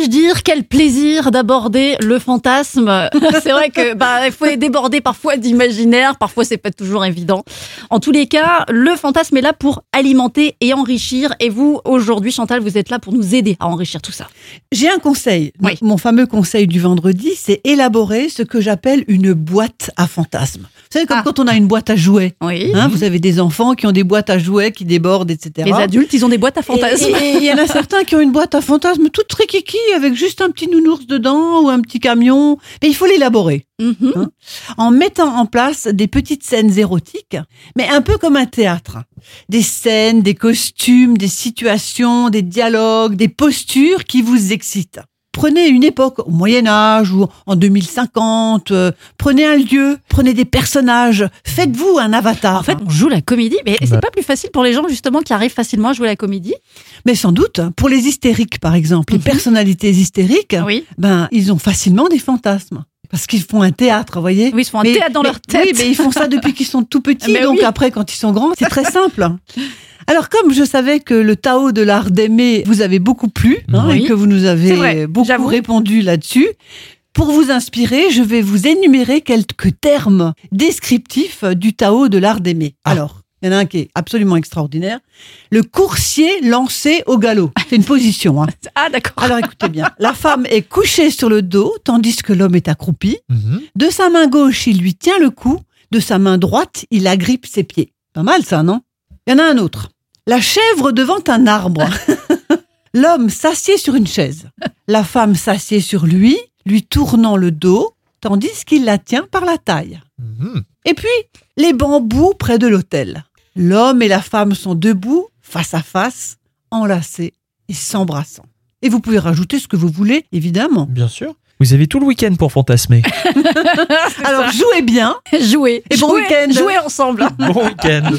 puis-je dire quel plaisir d'aborder le fantasme? C'est vrai que bah il faut déborder parfois d'imaginaire, parfois c'est pas toujours évident. En tous les cas, le fantasme est là pour alimenter et enrichir. Et vous, aujourd'hui, Chantal, vous êtes là pour nous aider à enrichir tout ça. J'ai un conseil. Oui. Mon fameux conseil du vendredi, c'est élaborer ce que j'appelle une boîte à fantasmes. Vous savez, comme Ah. quand on a une boîte à jouets. Oui. Hein, vous avez des enfants qui ont des boîtes à jouets qui débordent, etc. Les adultes, ils ont des boîtes à fantasmes. Et- il y en a certains qui ont une boîte à fantasmes toute très kiki avec juste un petit nounours dedans ou un petit camion. Mais il faut l'élaborer Mhm. en mettant en place des petites scènes érotiques, mais un peu comme un théâtre. Des scènes, des costumes, des situations, des dialogues, des postures qui vous excitent. Prenez une époque au Moyen Âge ou en 2050, euh, prenez un lieu, prenez des personnages, faites-vous un avatar. En fait, on joue la comédie, mais c'est Bah. pas plus facile pour les gens justement qui arrivent facilement à jouer la comédie. Mais sans doute, pour les hystériques par exemple, les Mhm. personnalités hystériques, Oui. ben ils ont facilement des fantasmes parce qu'ils font un théâtre, vous voyez. Oui, ils font un Mais- théâtre dans mais- leur tête. Oui, mais ils font ça depuis qu'ils sont tout petits, Mais donc oui. après, quand ils sont grands, c'est très simple. Alors, comme je savais que le Tao de l'art d'aimer vous avait beaucoup plu, hein, Oui. et que vous nous avez vrai, beaucoup répondu là-dessus, pour vous inspirer, je vais vous énumérer quelques termes descriptifs du Tao de l'art d'aimer. Ah. Alors, il y en a un qui est absolument extraordinaire. Le coursier lancé au galop. C'est une position. Hein. Ah, d'accord. Alors écoutez bien. La femme est couchée sur le dos, tandis que l'homme est accroupi. Mhm. De sa main gauche, il lui tient le cou. De sa main droite, il agrippe ses pieds. Pas mal ça, non? Il y en a un autre. La chèvre devant un arbre. L'homme s'assied sur une chaise. La femme s'assied sur lui, lui tournant le dos, tandis qu'il la tient par la taille. Mhm. Et puis, les bambous près de l'autel. L'homme et la femme sont debout, face à face, enlacés et s'embrassant. Et vous pouvez rajouter ce que vous voulez, évidemment. Bien sûr. Vous avez tout le week-end pour fantasmer. Alors, jouez bien Jouer. Et bon week-end. Jouer ensemble. bon week-end.